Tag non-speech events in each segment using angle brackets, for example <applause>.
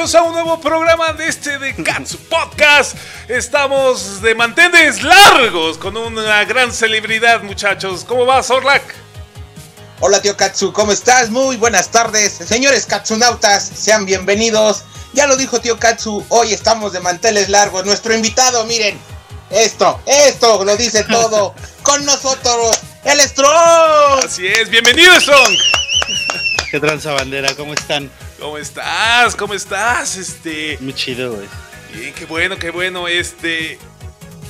Muchachos a un nuevo programa de este de Katsu Podcast. Estamos de mantenes largos con una gran celebridad muchachos. ¿Cómo va Zorlak? Hola tío Katsu, ¿cómo estás? Muy buenas tardes. Señores Katsunautas, sean bienvenidos. Ya lo dijo tío Katsu, hoy estamos de manteles largos. Nuestro invitado, miren, esto, esto lo dice todo. <laughs> con nosotros, el Strong. Así es, bienvenido Strong. ¿Qué tranza bandera? ¿Cómo están? ¿Cómo estás? ¿Cómo estás? Este. Muy chido, güey. Bien, qué bueno, qué bueno. Este.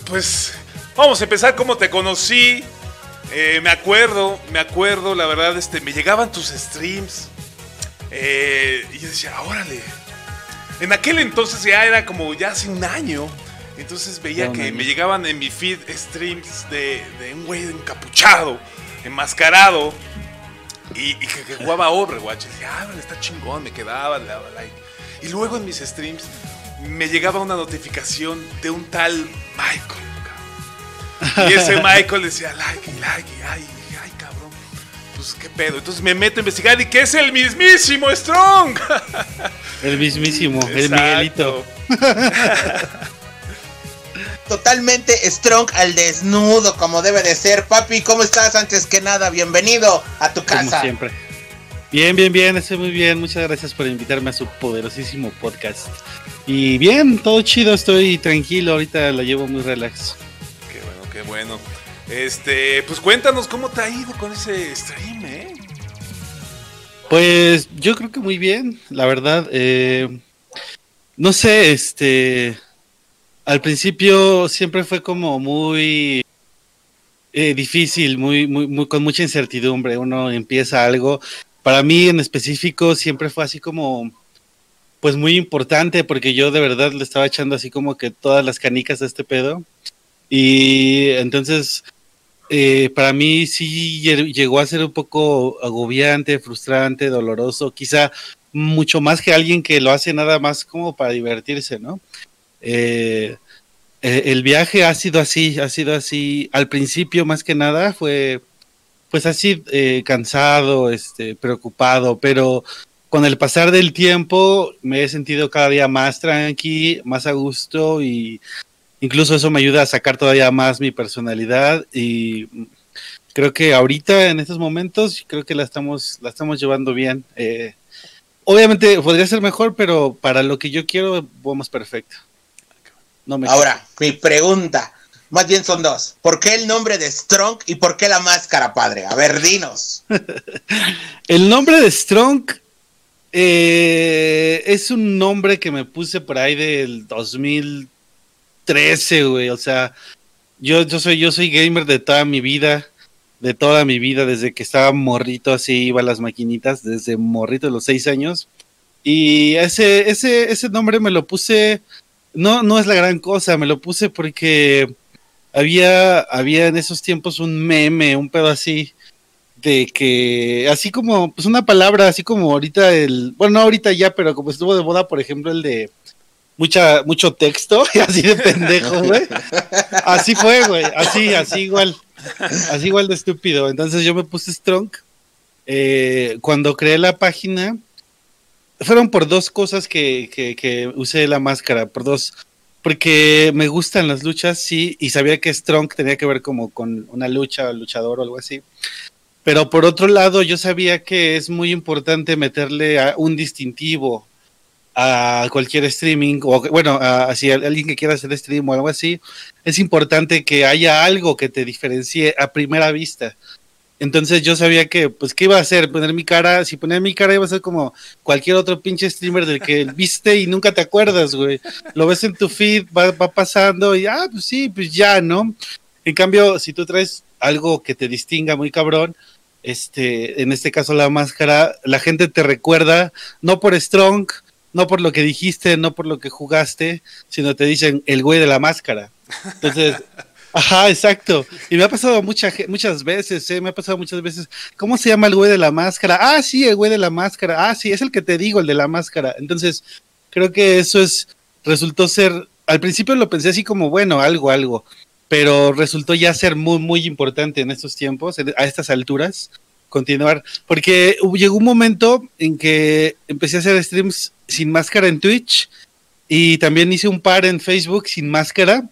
Pues. Vamos a empezar como te conocí. Eh, me acuerdo, me acuerdo, la verdad, este, me llegaban tus streams. Eh, y yo decía, órale. En aquel entonces ya era como ya hace un año. Entonces veía que me llegaban en mi feed streams de, de un güey encapuchado, enmascarado y, que, jugaba Overwatch. Y decía, ah, está chingón, me quedaba, le daba like. Y luego en mis streams me llegaba una notificación de un tal Michael. Y ese <laughs> Michael decía, like, like, ay, ay, cabrón. Pues qué pedo. Entonces me meto a investigar y que es el mismísimo Strong. El mismísimo, el Miguelito. <laughs> totalmente strong al desnudo, como debe de ser. Papi, ¿cómo estás? Antes que nada, bienvenido a tu casa. Como siempre. Bien, bien, bien, estoy muy bien. Muchas gracias por invitarme a su poderosísimo podcast. Y bien, todo chido, estoy tranquilo, ahorita la llevo muy relax. Qué bueno, qué bueno. Este, pues cuéntanos cómo te ha ido con ese stream, ¿eh? Pues yo creo que muy bien, la verdad. Eh, no sé, este al principio siempre fue como muy eh, difícil, muy, muy, muy, con mucha incertidumbre. Uno empieza algo. Para mí en específico siempre fue así como, pues muy importante porque yo de verdad le estaba echando así como que todas las canicas a este pedo. Y entonces, eh, para mí sí llegó a ser un poco agobiante, frustrante, doloroso, quizá mucho más que alguien que lo hace nada más como para divertirse, ¿no? Eh, eh, el viaje ha sido así, ha sido así. Al principio, más que nada, fue pues así eh, cansado, este, preocupado, pero con el pasar del tiempo me he sentido cada día más tranqui, más a gusto y incluso eso me ayuda a sacar todavía más mi personalidad y creo que ahorita en estos momentos creo que la estamos la estamos llevando bien. obviamente podría ser mejor, pero para lo que yo quiero vamos perfecto. Ahora, mi pregunta, más bien son dos. ¿Por qué el nombre de Strong y por qué la máscara, padre? A ver, dinos. <laughs> el nombre de Strong eh, es un nombre que me puse por ahí del 2013, güey. O sea, yo, yo, soy, yo soy gamer de toda mi vida. De toda mi vida, desde que estaba morrito, así iba a las maquinitas, desde morrito de los seis años. Y ese, ese, ese nombre me lo puse no, no es la gran cosa, me lo puse porque había, había en esos tiempos un meme, un pedo así, de que, así como, pues una palabra, así como ahorita el, bueno, no ahorita ya, pero como estuvo de moda, por ejemplo, el de mucha, mucho texto, <laughs> así de pendejo, güey. Así fue, güey, así, así igual, así igual de estúpido. Entonces yo me puse Strong. Eh, cuando creé la página, fueron por dos cosas que, que, usé la máscara, por dos. Porque me gustan las luchas, sí, y sabía que Strong tenía que ver como con una lucha, luchador o algo así. Pero por otro lado, yo sabía que es muy importante meterle a un distintivo a cualquier streaming, o bueno, a, si alguien que quiera hacer stream o algo así, es importante que haya algo que te diferencie a primera vista. Entonces yo sabía que, pues, ¿qué iba a hacer? Poner mi cara, si ponía mi cara iba a ser como cualquier otro pinche streamer del que <laughs> viste y nunca te acuerdas, güey. Lo ves en tu feed, va, pasando y, ah, pues sí, pues ya, ¿no? En cambio, si tú traes algo que te distinga muy cabrón, este, en este caso la máscara, la gente te recuerda, no por Strong, no por lo que dijiste, no por lo que jugaste, sino te dicen el güey de la máscara. Entonces, <laughs> Ajá, exacto. Y me ha pasado muchas muchas veces, ¿eh? me ha pasado muchas veces. ¿Cómo se llama el güey de la máscara? Ah, sí, el güey de la máscara. Ah, sí, es el que te digo, el de la máscara. Entonces, creo que eso es, resultó ser, al principio lo pensé así como, bueno, algo, algo, pero resultó ya ser muy, muy importante en estos tiempos, a estas alturas, continuar. Porque llegó un momento en que empecé a hacer streams sin máscara en Twitch y también hice un par en Facebook sin máscara,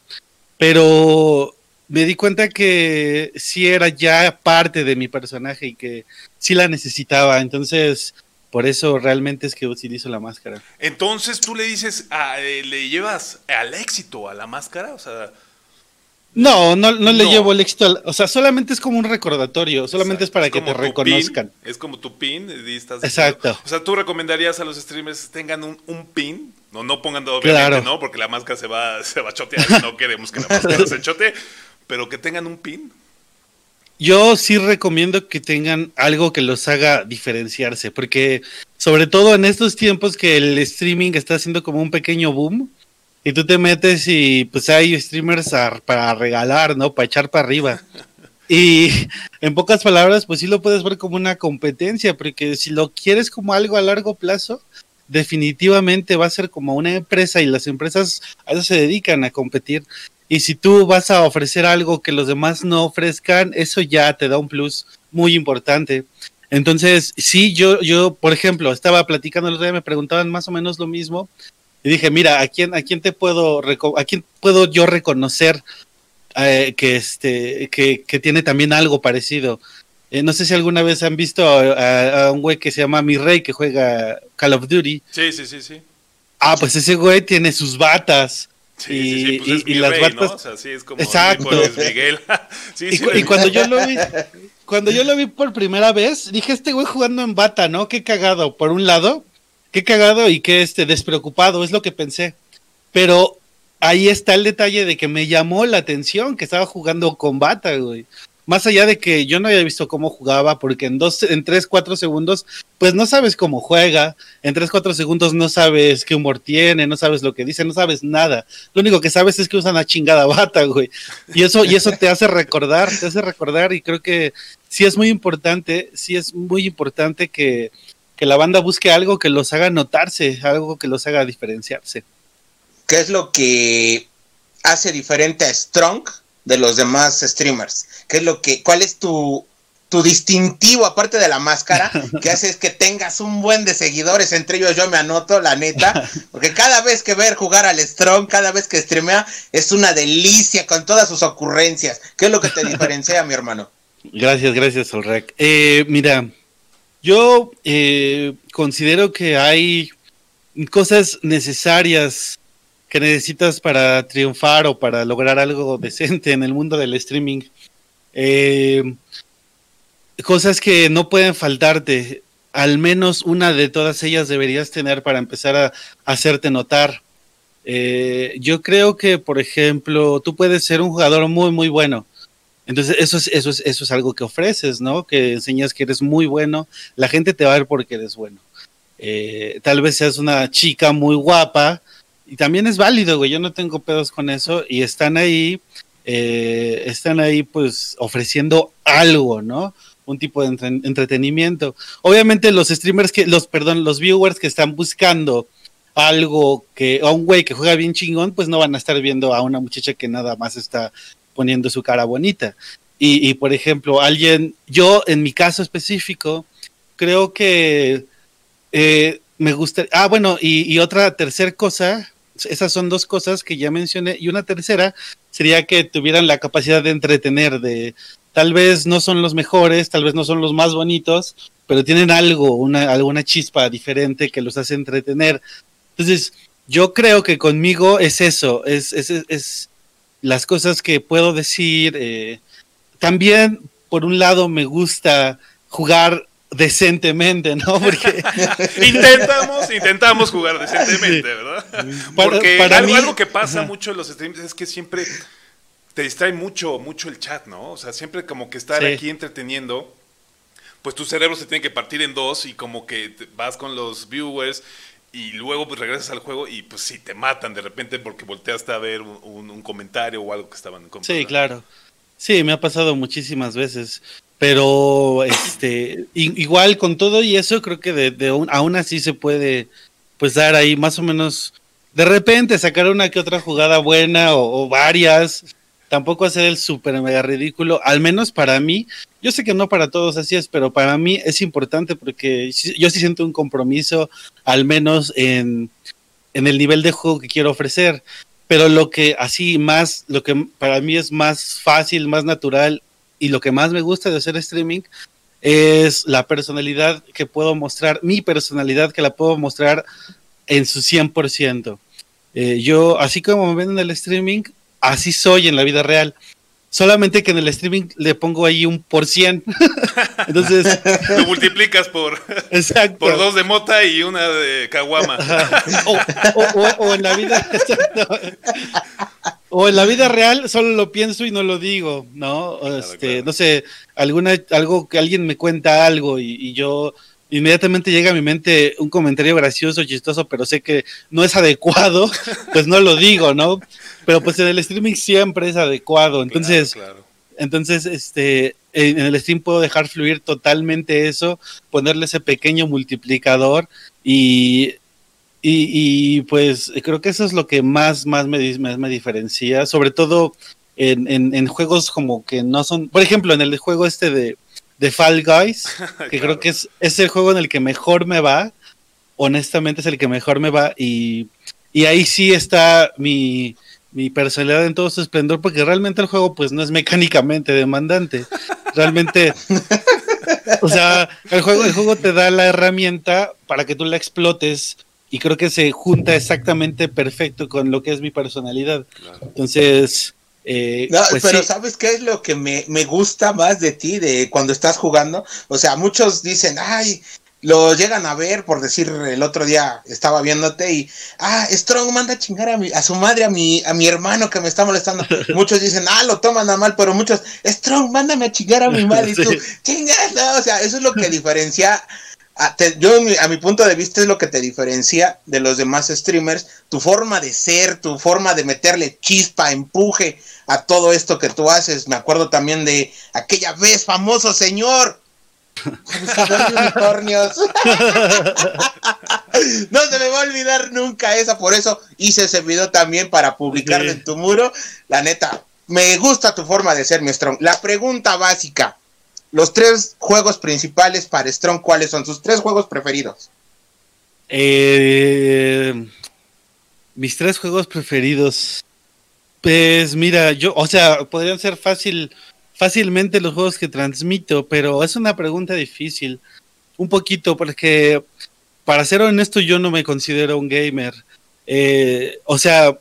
pero me di cuenta que sí era ya parte de mi personaje y que sí la necesitaba. Entonces, por eso realmente es que utilizo la máscara. Entonces tú le dices, eh, le llevas al éxito a la máscara, o sea... No, no, no, le llevo el éxito, o sea, solamente es como un recordatorio, solamente es para que te reconozcan. es como tu pin, Exacto. o sea, tú recomendarías a los streamers tengan un, pin, no, no pongan obviamente, ¿no? Porque la máscara se va, <laughs> se va a chotear y no queremos que la máscara se chote, pero que tengan un pin. Yo sí recomiendo que tengan algo que los haga diferenciarse, porque sobre todo en estos tiempos que el streaming está haciendo como un pequeño boom, y tú te metes y pues hay streamers para regalar, ¿no? Para echar para arriba. <laughs> Y en pocas palabras, pues sí lo puedes ver como una competencia, porque si lo quieres como algo a largo plazo, definitivamente va a ser como una empresa y las empresas a eso se dedican a competir. Y si tú vas a ofrecer algo que los demás no ofrezcan, eso ya te da un plus muy importante. Entonces, sí, yo, yo, por ejemplo, estaba platicando el otro día, me preguntaban más o menos lo mismo. Y dije, mira, ¿a quién, a quién te puedo, a quién puedo yo reconocer eh, que, este, que, que, tiene también algo parecido? Eh, no sé si alguna vez han visto a, un güey que se llama Mi Rey, que juega Call of Duty. Sí, sí, sí, sí. Ah, pues ese güey tiene sus batas. Sí, y, sí, pues y, las rey, ¿no? O sea, sí, es como Exacto. Miguel. <laughs> sí, y, cuando yo lo vi, cuando yo lo vi por primera vez, dije, este güey jugando en bata, ¿no? Qué cagado, por un lado, qué cagado y qué este despreocupado, es lo que pensé. Pero ahí está el detalle de que me llamó la atención que estaba jugando con bata, güey más allá de que yo no había visto cómo jugaba, porque en dos, en tres, cuatro segundos, pues no sabes cómo juega, en tres, cuatro segundos no sabes qué humor tiene, no sabes lo que dice, no sabes nada. Lo único que sabes es que usan la chingada bata, güey. Y eso, y eso te hace recordar, te hace recordar, y creo que sí es muy importante, sí es muy importante que, que la banda busque algo que los haga notarse, algo que los haga diferenciarse. ¿Qué es lo que hace diferente a Strong de los demás streamers? ¿Qué es lo que, cuál es tu, tu distintivo, aparte de la máscara, <laughs> que hace es que tengas un buen de seguidores, entre ellos yo me anoto, la neta, porque cada vez que ver jugar al Strong, cada vez que streamea, es una delicia con todas sus ocurrencias. ¿Qué es lo que te diferencia, mi hermano? Gracias, gracias, Olrek. Eh, mira, yo eh, considero que hay cosas necesarias que necesitas para triunfar o para lograr algo decente en el mundo del streaming. Eh, cosas que no pueden faltarte. Al menos una de todas ellas deberías tener para empezar a, hacerte notar. Eh, yo creo que, por ejemplo, tú puedes ser un jugador muy, muy bueno. Entonces, eso es, eso es, eso es algo que ofreces, ¿no? Que enseñas que eres muy bueno. La gente te va a ver porque eres bueno. Eh, tal vez seas una chica muy guapa. Y también es válido, güey. Yo no tengo pedos con eso. Y están ahí eh, están ahí pues ofreciendo algo, ¿no? Un tipo de entretenimiento. Obviamente los streamers que, los, perdón, los viewers que están buscando algo que, a un güey que juega bien chingón, pues no van a estar viendo a una muchacha que nada más está poniendo su cara bonita. Y, por ejemplo, alguien, yo en mi caso específico, creo que eh, me gusta, ah, bueno, y, y otra tercera cosa, esas son dos cosas que ya mencioné, y una tercera sería que tuvieran la capacidad de entretener, de tal vez no son los mejores, tal vez no son los más bonitos, pero tienen algo, una, alguna chispa diferente que los hace entretener. Entonces, yo creo que conmigo es eso, es, es, es las cosas que puedo decir. Eh, también, por un lado, me gusta jugar decentemente, ¿no? Porque <laughs> intentamos, intentamos jugar decentemente, ¿verdad? Porque algo, que pasa mucho en los streams es que siempre te distrae mucho, mucho el chat, ¿no? O sea, siempre como que estar aquí entreteniendo, pues tu cerebro se tiene que partir en dos y como que vas con los viewers y luego pues regresas al juego y pues sí, te matan de repente porque volteaste a ver un, comentario o algo que estaban comentando. Sí, claro. Sí, me ha pasado muchísimas veces. Pero este igual con todo y eso creo que de, de aún así se puede pues dar ahí más o menos de repente sacar una que otra jugada buena o, varias tampoco hacer el súper mega ridículo, al menos para mí. Yo sé que no para todos así es, pero para mí es importante porque yo sí siento un compromiso, al menos en, en el nivel de juego que quiero ofrecer. Pero lo que así más, lo que para mí es más fácil, más natural y lo que más me gusta de hacer streaming es la personalidad que puedo mostrar, mi personalidad que la puedo mostrar en su 100%. Eh, yo, así como me ven en el streaming, así soy en la vida real. Solamente que en el streaming le pongo ahí un por cien. <laughs> Entonces. Lo multiplicas por. Exacto. Por dos de mota y una de caguama. O, en la vida. <laughs> O en la vida real solo lo pienso y no lo digo, ¿no? este, No sé, alguna, algo que alguien me cuenta algo y yo inmediatamente llega a mi mente un comentario gracioso, chistoso, pero sé que no es adecuado, <laughs> pues no lo digo, ¿no? Pero pues en el streaming siempre es adecuado. Entonces, entonces, este, en el stream puedo dejar fluir totalmente eso, ponerle ese pequeño multiplicador y, y, pues creo que eso es lo que más, más me, me, diferencia, sobre todo en, en juegos como que no son, por ejemplo, en el juego este de de Fall Guys, <laughs> que creo que es, es, el juego en el que mejor me va. Honestamente es el que mejor me va y, y ahí sí está mi, mi, personalidad en todo su esplendor porque realmente el juego pues no es mecánicamente demandante. Realmente, <laughs> o sea, el juego, el juego te da la herramienta para que tú la explotes y creo que se junta exactamente perfecto con lo que es mi personalidad. Entonces, eh, no, pues pero ¿sabes qué es lo que me, gusta más de ti, de cuando estás jugando? O sea, muchos dicen, ay, lo llegan a ver, por decir, el otro día estaba viéndote y, ah, Strong manda a chingar a, mi, a su madre, a mi, a mi hermano que me está molestando. <laughs> muchos dicen, ah, lo toman a mal, pero muchos, Strong, mándame a chingar a mi madre. Y <laughs> tú, chingas, o sea, eso es lo que diferencia a, yo a mi punto de vista es lo que te diferencia de los demás streamers, tu forma de ser, tu forma de meterle chispa, empuje a todo esto que tú haces. Me acuerdo también de aquella vez, famoso señor. unicornios. <laughs> no se me va a olvidar nunca esa, por eso hice ese video también para publicarlo en tu muro. La neta, me gusta tu forma de ser, mi Strong. La pregunta básica, los tres juegos principales para Strong, ¿cuáles son sus tres juegos preferidos? Eh, mis tres juegos preferidos. Pues mira, yo, o sea, podrían ser fácil, fácilmente los juegos que transmito, pero es una pregunta difícil. Un poquito, porque para ser honesto, yo no me considero un gamer. Eh, o sea,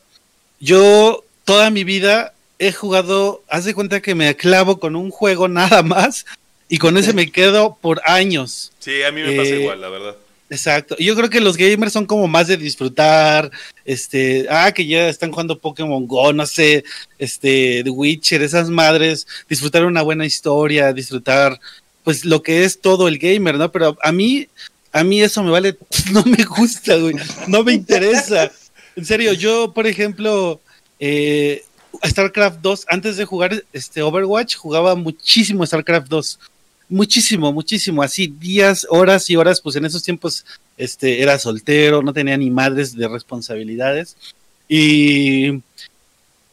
yo toda mi vida he jugado, haz de cuenta que me clavo con un juego nada más y con ese me quedo por años. Sí, a mí me pasa eh, igual, la verdad. Exacto. Yo creo que los gamers son como más de disfrutar, este, ah, que ya están jugando Pokémon Go, no sé, este, The Witcher, esas madres, disfrutar una buena historia, disfrutar, pues lo que es todo el gamer, ¿no? Pero a mí, a mí eso me vale, <laughs> no me gusta, güey, no me interesa. En serio, yo, por ejemplo, eh, StarCraft 2, antes de jugar este Overwatch, jugaba muchísimo StarCraft 2. Muchísimo, muchísimo, así días, horas y horas, pues en esos tiempos este, era soltero, no tenía ni madres de responsabilidades. Y,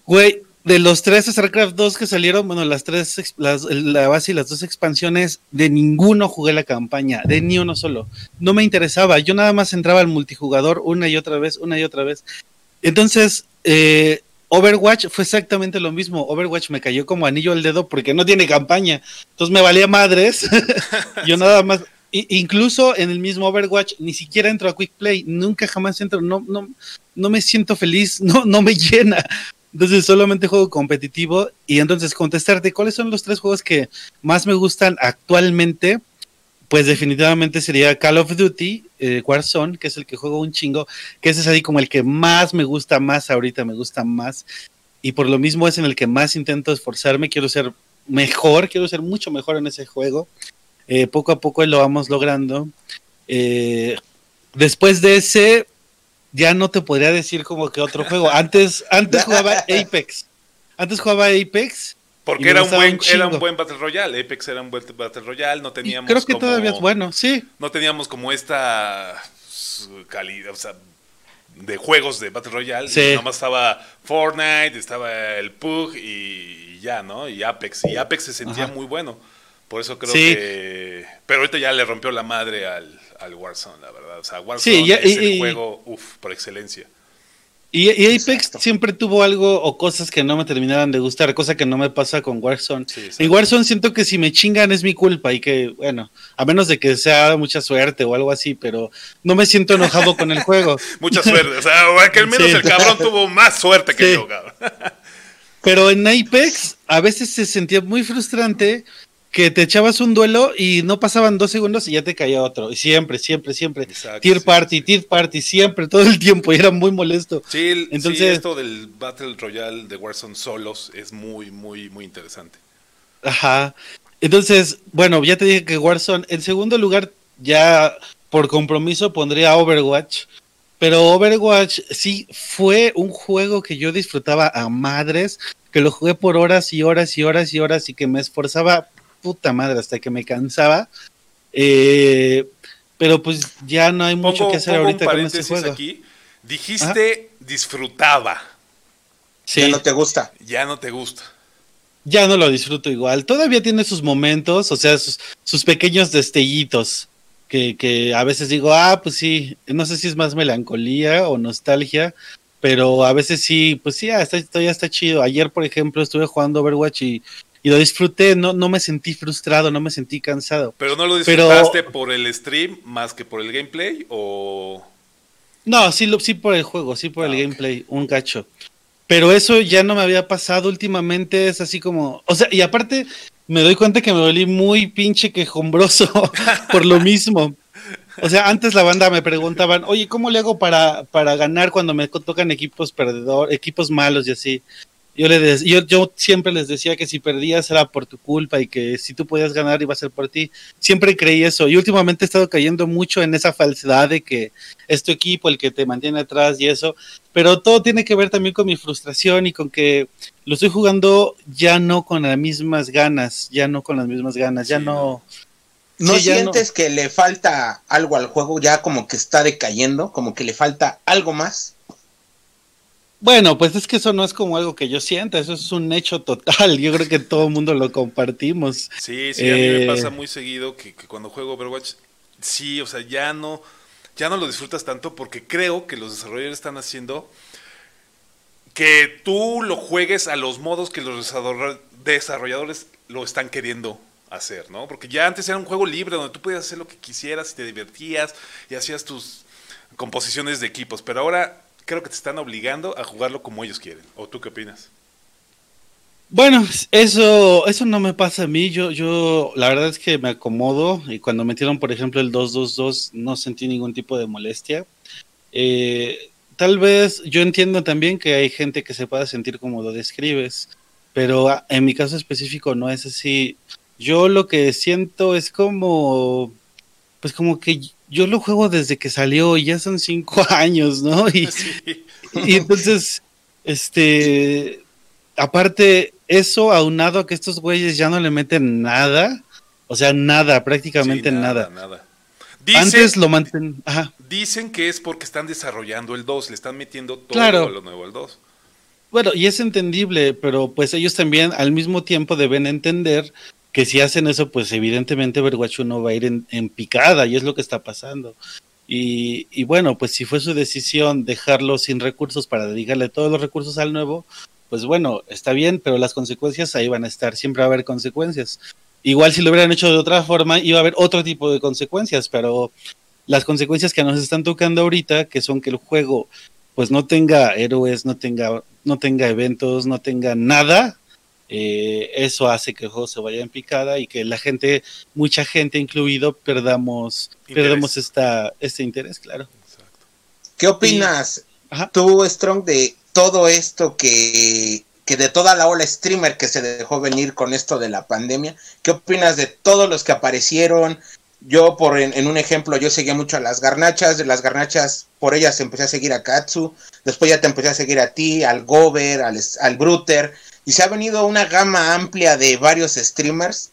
güey, de los tres StarCraft 2 que salieron, bueno, las tres, la base y las dos expansiones, de ninguno jugué la campaña, de ni uno solo. No me interesaba, yo nada más entraba al multijugador una y otra vez, una y otra vez. Entonces, eh, Overwatch fue exactamente lo mismo. Overwatch me cayó como anillo al dedo porque no tiene campaña. Entonces me valía madres. <laughs> Yo nada más. incluso en el mismo Overwatch ni siquiera entro a Quick Play. Nunca jamás entro. No, no, no me siento feliz. <laughs> No, no me llena. Entonces solamente juego competitivo. Y entonces contestarte cuáles son los tres juegos que más me gustan actualmente pues definitivamente sería Call of Duty, eh, Warzone, que es el que juego un chingo, que ese es así como el que más me gusta más ahorita, me gusta más. Y por lo mismo es en el que más intento esforzarme, quiero ser mejor, quiero ser mucho mejor en ese juego. Eh, poco a poco lo vamos logrando. Eh, después de ese, ya no te podría decir como que otro juego. Antes, antes <laughs> jugaba Apex. Antes jugaba Apex porque era un, buen, era un buen Battle Royale, Apex era un buen Battle Royale, no teníamos Creo que todavía es bueno, sí. No teníamos como esta calidad, o sea, de juegos de Battle Royale. Sí. Nomás estaba Fortnite, estaba el PUG y ya, ¿no? Y Apex. Y Apex se sentía Ajá. muy bueno. Por eso creo Sí. que... Pero ahorita ya le rompió la madre al, al Warzone, la verdad. O sea, Warzone Sí, ya- es y- el y- juego, uff, por excelencia. Y, y Apex Exacto. siempre tuvo algo o cosas que no me terminaban de gustar, cosa que no me pasa con Warzone. Sí, en Warzone siento que si me chingan es mi culpa y que, bueno, a menos de que sea mucha suerte o algo así, pero no me siento enojado con el juego. <laughs> Mucha suerte. O sea, que al menos Sí. el cabrón tuvo más suerte que Sí. yo, cabrón. <laughs> Pero en Apex a veces se sentía muy frustrante que te echabas un duelo y no pasaban dos segundos y ya te caía otro. Y siempre, siempre, siempre. Exacto, Tier sí, party, sí. tier party, siempre, todo el tiempo. Y era muy molesto. Sí, el- sí, Entonces- esto del Battle Royale de Warzone solos es muy, muy, muy interesante. Ajá. Entonces, bueno, ya te dije que Warzone, en segundo lugar, ya por compromiso pondría Overwatch. Pero Overwatch sí fue un juego que yo disfrutaba a madres, que lo jugué por horas y horas y horas y horas y que me esforzaba puta madre hasta que me cansaba. Eh, pero pues ya no hay mucho Pongo, que hacer pongo ahorita un con este juego. aquí. Dijiste disfrutaba, Sí. Ya no te gusta. ya no te gusta. ya no lo disfruto igual. Todavía tiene sus momentos, o sea, sus, sus pequeños destellitos. Que, que a veces digo, ah, pues sí, no sé si es más melancolía o nostalgia, pero a veces sí, pues sí, ah, está, ya está chido. Ayer, por ejemplo, estuve jugando Overwatch y, y lo disfruté, no, no me sentí frustrado, no me sentí cansado. Pero no lo Pero- disfrutaste por el stream más que por el gameplay o... No, sí, lo, sí por el juego, sí por Ah, el gameplay, un cacho. Pero eso ya no me había pasado últimamente, es así como, o sea, y aparte me doy cuenta que me volví muy pinche quejumbroso <laughs> por lo mismo. O sea, antes la banda me preguntaban, oye, ¿cómo le hago para, para ganar cuando me tocan equipos perdedor, equipos malos y así? Yo, le des- yo, yo siempre les decía que si perdías era por tu culpa y que si tú podías ganar iba a ser por ti. Siempre creí eso y últimamente he estado cayendo mucho en esa falsedad de que es tu equipo el que te mantiene atrás y eso, pero todo tiene que ver también con mi frustración y con que lo estoy jugando ya no con las mismas ganas, ya no con las mismas ganas, ya Sí, no... ¿No Sí, sientes que le falta algo al juego? Ya como que está decayendo, como que le falta algo más. Bueno, pues es que eso no es como algo que yo sienta, eso es un hecho total, yo creo que todo el mundo lo compartimos. Sí, sí, a mí me Eh. pasa muy seguido que, que cuando juego Overwatch, sí, o sea, ya no, ya no lo disfrutas tanto porque creo que los desarrolladores están haciendo que tú lo juegues a los modos que los desarroll- desarrolladores lo están queriendo hacer, ¿no? Porque ya antes era un juego libre donde tú podías hacer lo que quisieras y te divertías y hacías tus composiciones de equipos, pero ahora creo que te están obligando a jugarlo como ellos quieren. ¿O tú qué opinas? Bueno, eso, eso no me pasa a mí. Yo, yo, la verdad es que me acomodo y cuando metieron, por ejemplo, el 222 no sentí ningún tipo de molestia. Eh, tal vez yo entiendo también que hay gente que se pueda sentir como lo describes, pero ah, en mi caso específico no es así. Yo lo que siento es como, pues como que yo lo juego desde que salió y ya son cinco <laughs> años, ¿no? Y, Sí. y entonces, este, aparte, eso aunado a que estos güeyes ya no le meten nada, o sea, nada, prácticamente Sí, nada. nada. Dicen, Antes lo manten, ajá, dicen que es porque están desarrollando el 2, le están metiendo todo Claro. lo nuevo al 2. bueno, y es entendible, pero pues ellos también al mismo tiempo deben entender que si hacen eso, pues evidentemente Overwatch 1 va a ir en, en picada, y es lo que está pasando. Y, y bueno, pues si fue su decisión dejarlo sin recursos para dedicarle todos los recursos al nuevo, pues bueno, está bien, pero las consecuencias ahí van a estar, siempre va a haber consecuencias. Igual si lo hubieran hecho de otra forma, iba a haber otro tipo de consecuencias, pero las consecuencias que nos están tocando ahorita, que son que el juego pues no tenga héroes, no tenga, no tenga eventos, no tenga nada, eh, eso hace que el juego se vaya en picada y que la gente, mucha gente incluido, perdamos, Interés. perdamos esta, este interés, claro. ¿Qué opinas tú, Strong, de todo esto que, que de toda la ola streamer que se dejó venir con esto de la pandemia? ¿Qué opinas de todos los que aparecieron? Yo, por en, en un ejemplo, yo seguía mucho a las garnachas, de las garnachas, por ellas empecé a seguir a Katsu, después ya te empecé a seguir a ti, al Gober, al, al Bruter, y se ha venido una gama amplia de varios streamers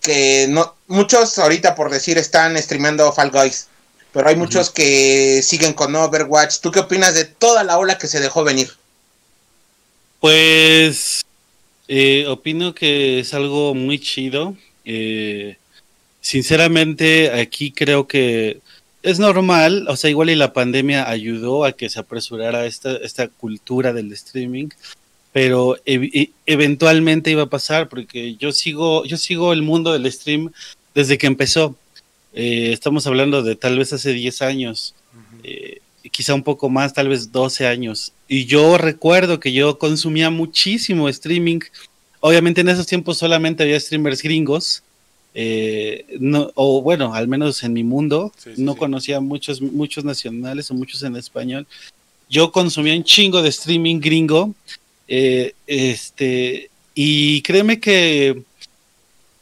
que no, muchos ahorita por decir están streameando Fall Guys, pero hay muchos que siguen con Overwatch. ¿Tú qué opinas de toda la ola que se dejó venir? Pues eh, opino que es algo muy chido. Eh, sinceramente, aquí creo que es normal, o sea, igual y la pandemia ayudó a que se apresurara esta, esta cultura del streaming, pero e, eventualmente iba a pasar porque yo sigo, yo sigo el mundo del stream desde que empezó. Eh, estamos hablando de tal vez hace 10 años, eh, quizá un poco más, tal vez 12 años. Y yo recuerdo que yo consumía muchísimo streaming. Obviamente en esos tiempos solamente había streamers gringos. Eh, no, o bueno, al menos en mi mundo, no conocía muchos, muchos nacionales o muchos en español. Yo consumía un chingo de streaming gringo eh, este, y créeme que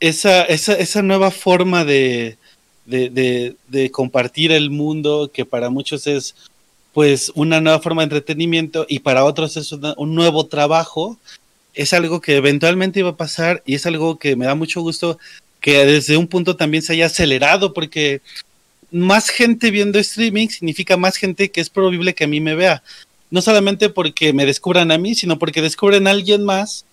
esa, esa, esa nueva forma de, de, compartir el mundo, que para muchos es pues una nueva forma de entretenimiento y para otros es un nuevo trabajo, es algo que eventualmente iba a pasar y es algo que me da mucho gusto que desde un punto también se haya acelerado porque más gente viendo streaming significa más gente que es probable que a mí me vea no solamente porque me descubran a mí, sino porque descubren a alguien más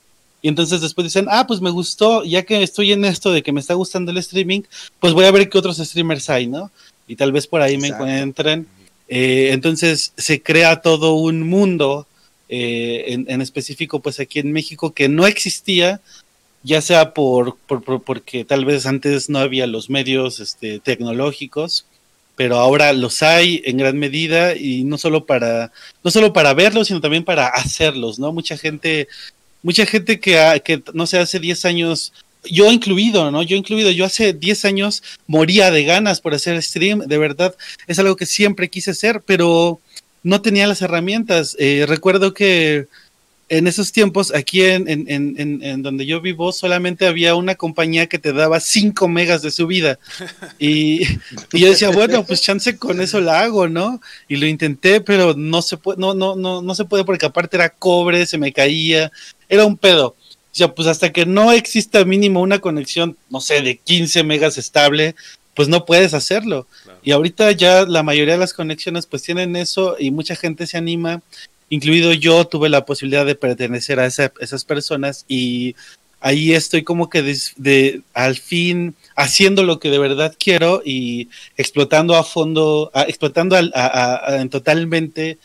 y entonces después dicen, ah, pues me gustó, ya que estoy en esto de que me está gustando el streaming, pues voy a ver qué otros streamers hay, ¿no? Y tal vez por ahí me encuentren. Eh, entonces se crea todo un mundo, eh, en, específico, pues aquí en México, que no existía, ya sea por, por, porque tal vez antes no había los medios este, tecnológicos, pero ahora los hay en gran medida y no solo para no solo para verlos, sino también para hacerlos, ¿no? Mucha gente mucha gente que, que no sé, hace 10 años yo incluido, ¿no? Yo incluido, yo hace 10 años moría de ganas por hacer stream, de verdad, es algo que siempre quise hacer, pero no tenía las herramientas. Eh, recuerdo que en esos tiempos, aquí en, en, en, en, donde yo vivo, solamente había una compañía que te daba 5 megas de subida. <laughs> Y, y, yo decía, bueno, pues chance con eso la hago, ¿no? Y lo intenté, pero no se puede, no, no, no, no se puede porque aparte era cobre, se me caía, era un pedo. O sea, pues hasta que no exista mínimo una conexión, no sé, de 15 megas estable, pues no puedes hacerlo. Y ahorita ya la mayoría de las conexiones pues tienen eso y mucha gente se anima incluido yo, tuve la posibilidad de pertenecer a esas personas y ahí estoy como que de, al fin haciendo lo que de verdad quiero y explotando a fondo, explotando a, totalmente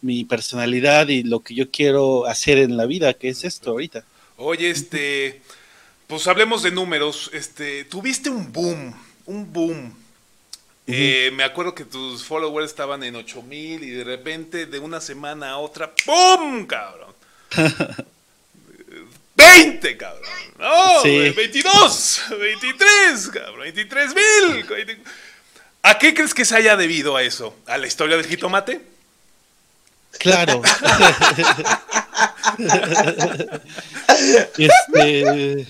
mi personalidad y lo que yo quiero hacer en la vida, que es esto ahorita. Oye, este, pues hablemos de números. Este, tuviste un boom, un boom eh, me acuerdo que tus followers estaban en 8000 y de repente de una semana a otra, ¡pum! cabrón. <laughs> 20, cabrón. No, 22, 23, cabrón, 23 mil. ¿A qué crees que se haya debido a eso? ¿A la historia del jitomate? Claro. <laughs> este,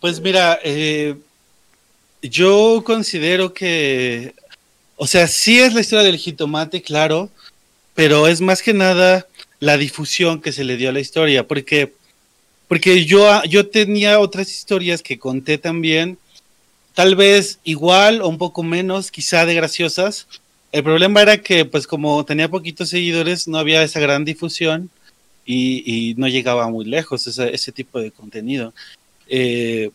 pues mira, eh, yo considero que, o sea, sí es la historia del jitomate, claro, pero es más que nada la difusión que se le dio a la historia, porque, porque yo, yo tenía otras historias que conté también, tal vez igual o un poco menos, quizá de graciosas. El problema era que, pues como tenía poquitos seguidores, no había esa gran difusión y, no llegaba muy lejos ese, ese tipo de contenido. Eh,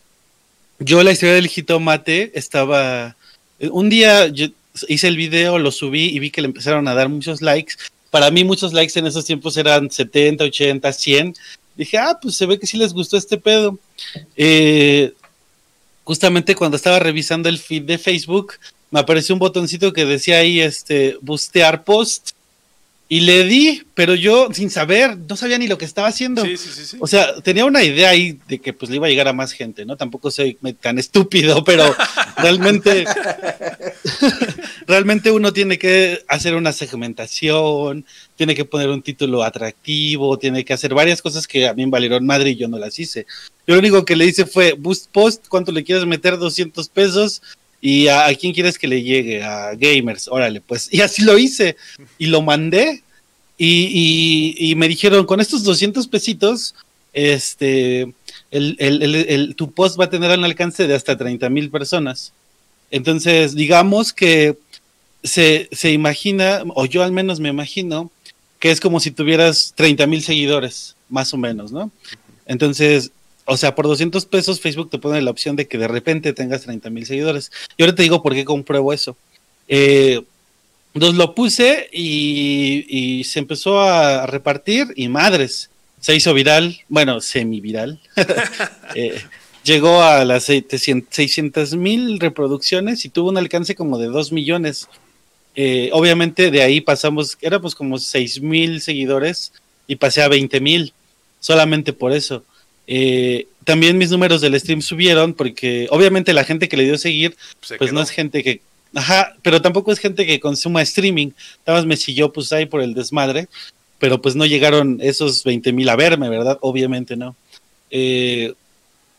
yo la historia del jitomate estaba... Un día hice el video, lo subí y vi que le empezaron a dar muchos likes. Para mí muchos likes en esos tiempos eran 70, 80, 100. Dije, ah, pues se ve que sí les gustó este pedo. Eh, justamente cuando estaba revisando el feed de Facebook, me apareció un botoncito que decía ahí, este, bustear post. Y le di, pero yo sin saber, no sabía ni lo que estaba haciendo. Sí, sí, sí, o sea, tenía una idea ahí de que pues le iba a llegar a más gente, ¿no? Tampoco soy tan estúpido, <laughs> pero realmente, <laughs> realmente uno tiene que hacer una segmentación, tiene que poner un título atractivo, tiene que hacer varias cosas que a mí me valieron madre y yo no las hice. Yo lo único que le hice fue boost post, ¿cuánto le quieres meter? 200 pesos. ¿Y a, quién quieres que le llegue? A gamers, órale, pues. Y así lo hice. Y lo mandé. Y, me dijeron, con estos 200 pesitos, este, el, tu post va a tener un alcance de hasta 30 mil personas. Entonces, digamos que se, se imagina, o yo al menos me imagino, que es como si tuvieras 30 mil seguidores, más o menos, ¿no? Entonces, o sea, por 200 pesos Facebook te pone la opción de que de repente tengas 30 mil seguidores. Y ahora te digo por qué compruebo eso. Eh, lo puse y, se empezó a repartir y madres, se hizo viral, bueno, semi-viral. <laughs> eh, llegó a las 600 mil reproducciones y tuvo un alcance como de 2 millones. Eh, obviamente de ahí pasamos, era pues como 6 mil seguidores y pasé a 20 mil, solamente por eso. Eh, también mis números del stream subieron porque obviamente la gente que le dio seguir, Se pues quedó. no es gente que, ajá, pero tampoco es gente que consuma streaming, nada más me siguió pues ahí por el desmadre, pero pues no llegaron esos 20 mil a verme, ¿verdad? Obviamente no. Eh,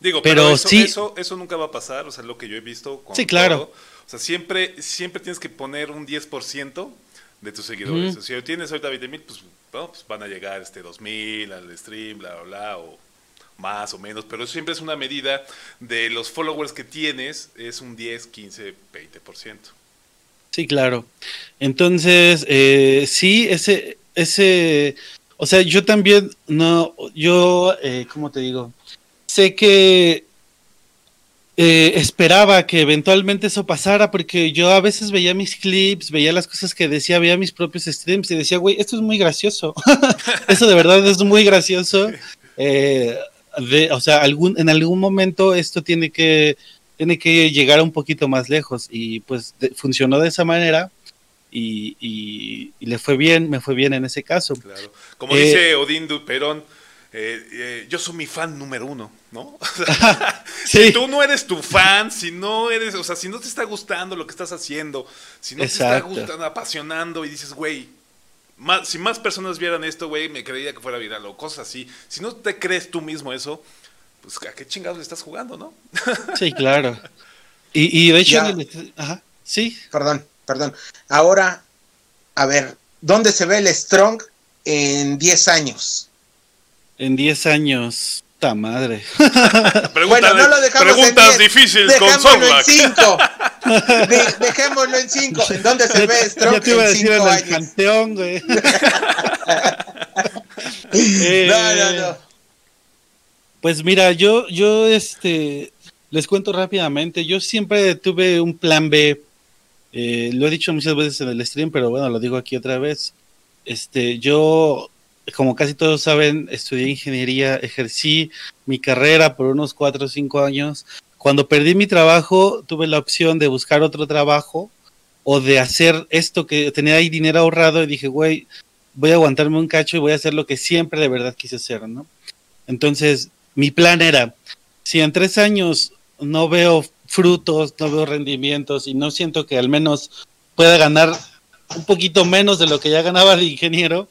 Digo, pero, pero eso, sí. eso, eso, nunca va a pasar, o sea, lo que yo he visto. Con sí, claro. Todo. O sea, siempre, siempre tienes que poner un 10% de tus seguidores. Mm. O sea, si tienes ahorita 20 mil, pues, pues, van a llegar este 2000 al stream, bla, bla, bla, o más o menos. Pero eso siempre es una medida de los followers que tienes, es un 10, 15, 20%. Sí, claro. Entonces, eh, sí, ese, ese, o sea, yo también, no, yo, eh, ¿cómo te digo? sé que eh, esperaba que eventualmente eso pasara porque yo a veces veía mis clips, veía las cosas que decía, veía mis propios streams y decía, güey, esto es muy gracioso. <laughs> eso de verdad es muy gracioso. <laughs> Eh, de, o sea, algún, en algún momento esto tiene que, tiene que llegar un poquito más lejos y pues de, funcionó de esa manera. Y, y, y, le fue bien, me fue bien en ese caso. Claro. Como eh, dice Odín Duperón, eh, eh, yo soy mi fan número uno, ¿no? <laughs> <laughs> Sí. Si tú no eres tu fan, si no eres, o sea, si no te está gustando lo que estás haciendo, si no Exacto. te está gustando, apasionando y dices, güey, más, si más personas vieran esto, güey, me creería que fuera viral o cosas así. Si no te crees tú mismo eso, pues a qué chingados le estás jugando, ¿no? <laughs> Sí, claro. Y, y de hecho, ajá, sí. Perdón, perdón. Ahora, a ver, ¿dónde se ve el Strong en 10 años? En 10 años. ¡Ta madre! <laughs> bueno, no lo dejamos preguntas en 10. difíciles con Sorlac. en 5. <laughs> De, dejémoslo en 5. ¿En dónde se ve Strong Ya te iba a decir en el panteón, güey. eh, <laughs> no, no, no. Pues mira, yo, yo, este, les cuento rápidamente. Yo siempre tuve un plan B. Eh, lo he dicho muchas veces en el stream, pero bueno, lo digo aquí otra vez. Este, yo como casi todos saben, estudié ingeniería, ejercí mi carrera por unos cuatro o cinco años. Cuando perdí mi trabajo, tuve la opción de buscar otro trabajo o de hacer esto que tenía ahí dinero ahorrado y dije, güey, voy a aguantarme un cacho y voy a hacer lo que siempre de verdad quise hacer, ¿no? Entonces, mi plan era, si en tres años no veo frutos, no veo rendimientos y no siento que al menos pueda ganar un poquito menos de lo que ya ganaba de ingeniero,